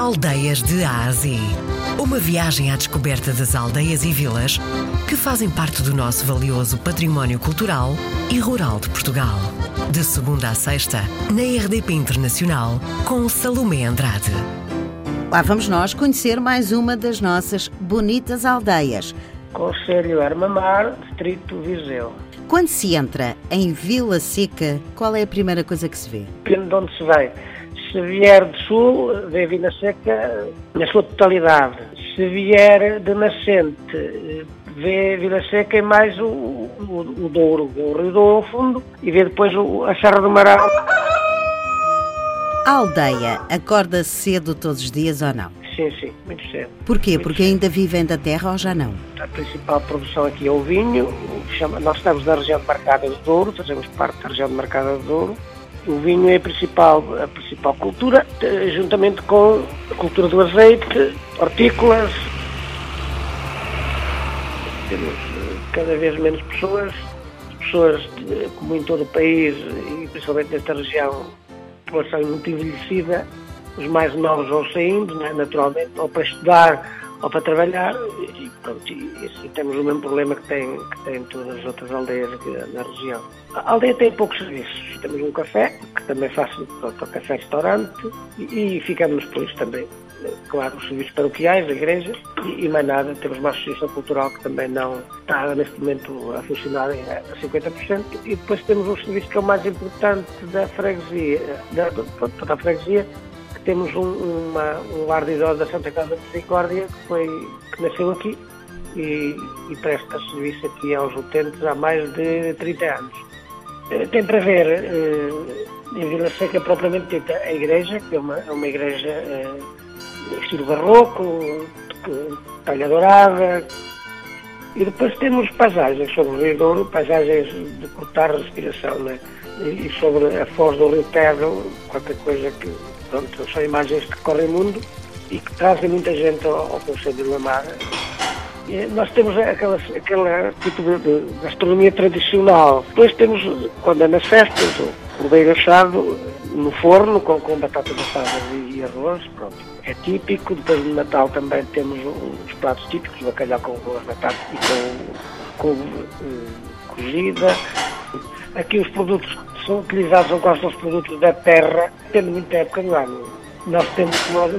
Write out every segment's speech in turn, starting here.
Aldeias de Ásia. Uma viagem à descoberta das aldeias e vilas que fazem parte do nosso valioso património cultural e rural de Portugal. De segunda a sexta, na RDP Internacional, com Salomé Andrade. Lá vamos nós conhecer mais uma das nossas bonitas aldeias. Conselho Armamar, Distrito Viseu. Quando se entra em Vila Seca, qual é a primeira coisa que se vê? Depende de onde se vem. Se vier de sul, vê Vila Seca na sua totalidade. Se vier de nascente, vê Vila Seca e mais o, o, o Douro, o Rio Douro ao fundo, e vê depois o, a Serra do Marão. A aldeia acorda cedo todos os dias ou não? Sim, sim, muito cedo. Porquê? Muito Porque cedo. ainda vivem da terra ou já não? A principal produção aqui é o vinho. nós estamos na região de Marcada do Douro, fazemos parte da região de Marcada do Douro. O vinho é a principal, a principal cultura, eh, juntamente com a cultura do azeite, hortícolas. Temos eh, cada vez menos pessoas. As pessoas, como em todo o país e principalmente nesta região, a população é muito envelhecida. Os mais novos vão saindo, né, naturalmente, ou para estudar ou para trabalhar. E, pronto, e, assim, temos o mesmo problema que tem, que tem todas as outras aldeias na região. A aldeia tem poucos serviços. Temos um café, que também faz pronto, café-restaurante, e, e ficamos por isso também. Claro, os serviços paroquiais, a igreja, e, e mais nada. Temos uma associação cultural que também não está neste momento a funcionar a 50%. E depois temos um serviço que é o mais importante da freguesia, da, pronto, da freguesia, temos um, uma, um lar de idosos da Santa Casa de Misericórdia que, foi, que nasceu aqui e, e presta serviço aqui aos utentes há mais de 30 anos. Eh, Tem para ver eh, em Vila Seca propriamente dita a igreja, que é uma, é uma igreja eh, estilo barroco, talha dourada, e depois temos paisagens sobre o Rio Douro, paisagens de cortar respiração, né? E sobre a foz do Rio Tejo, qualquer coisa que, pronto, são imagens que correm o mundo e que trazem muita gente ao, ao Conselho de Lamar. E Nós temos aquela, aquela tipo de, de gastronomia tradicional. Depois temos, quando é nas festas, o, o bem assado no forno, com, com batatas assadas e, arroz, pronto. É típico. Depois no Natal também temos os pratos típicos, bacalhau com, as batatas e com, com eh, cozida. Aqui os produtos são utilizados são quase todos produtos da terra, depende muito da época do ano. Nós temos, nós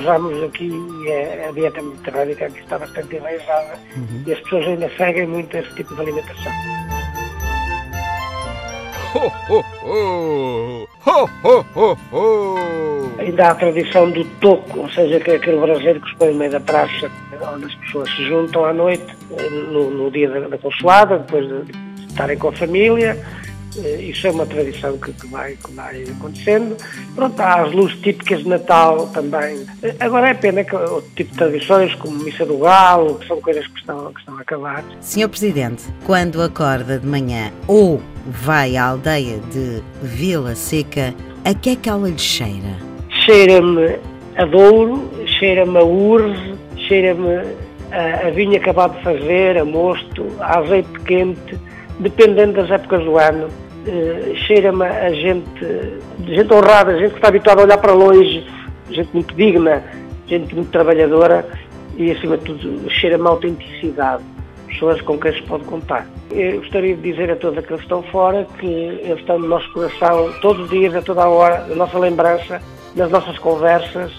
usamos aqui é, a dieta mediterrânica que está bastante enraizada e as pessoas ainda seguem muito esse tipo de alimentação. Ho, ho, ho! Ho, ho, ho, ho! Ainda há a tradição do toco, ou seja, que é aquele braseiro que se põe no meio da praça, onde as pessoas se juntam à noite, no, no dia da, da consoada, depois de estarem com a família. Eh, Isso é uma tradição que, que vai, que vai acontecendo. Pronto, há as luzes típicas de Natal também. Eh, Agora é pena que outro tipo de tradições, como Missa do Galo, que são coisas que estão, que estão a acabar. Senhor Presidente, quando acorda de manhã ou vai à aldeia de Vila Seca, a que é que ela lhe cheira? cheira-me a Douro, cheira-me a Urze, cheira-me a, a vinho acabado de fazer, a mosto, a azeite quente, dependendo das épocas do ano. Eh, cheira-me a gente, gente honrada, gente que está habituada a olhar para longe, gente muito digna, gente muito trabalhadora e, acima de tudo, cheira-me a autenticidade. Pessoas com quem se pode contar. Eu gostaria de dizer a todos aqueles que estão fora que eles estão no nosso coração todos os dias, a toda a hora, na nossa lembrança, nas nossas conversas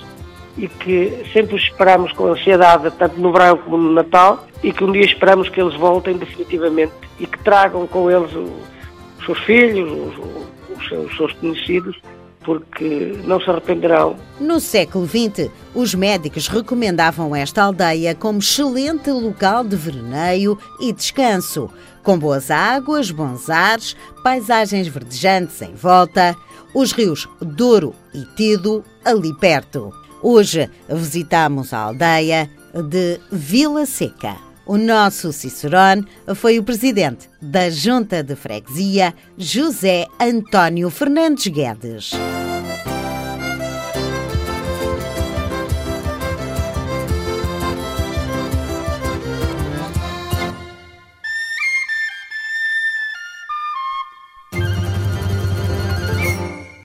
e que sempre os esperamos com ansiedade, tanto no verão como no Natal, e que um dia esperamos que eles voltem definitivamente e que tragam com eles o- seus filhos, os, os seus, os seus conhecidos, porque não se arrependerão No século XX, os médicos recomendavam esta aldeia como excelente local de veraneio e descanso, com boas águas, bons ares, paisagens verdejantes em volta, os rios Douro e Tido ali perto. Hoje visitamos a aldeia de Vila Seca. O nosso Cicerone foi o presidente da Junta de Freguesia, José António Fernandes Guedes.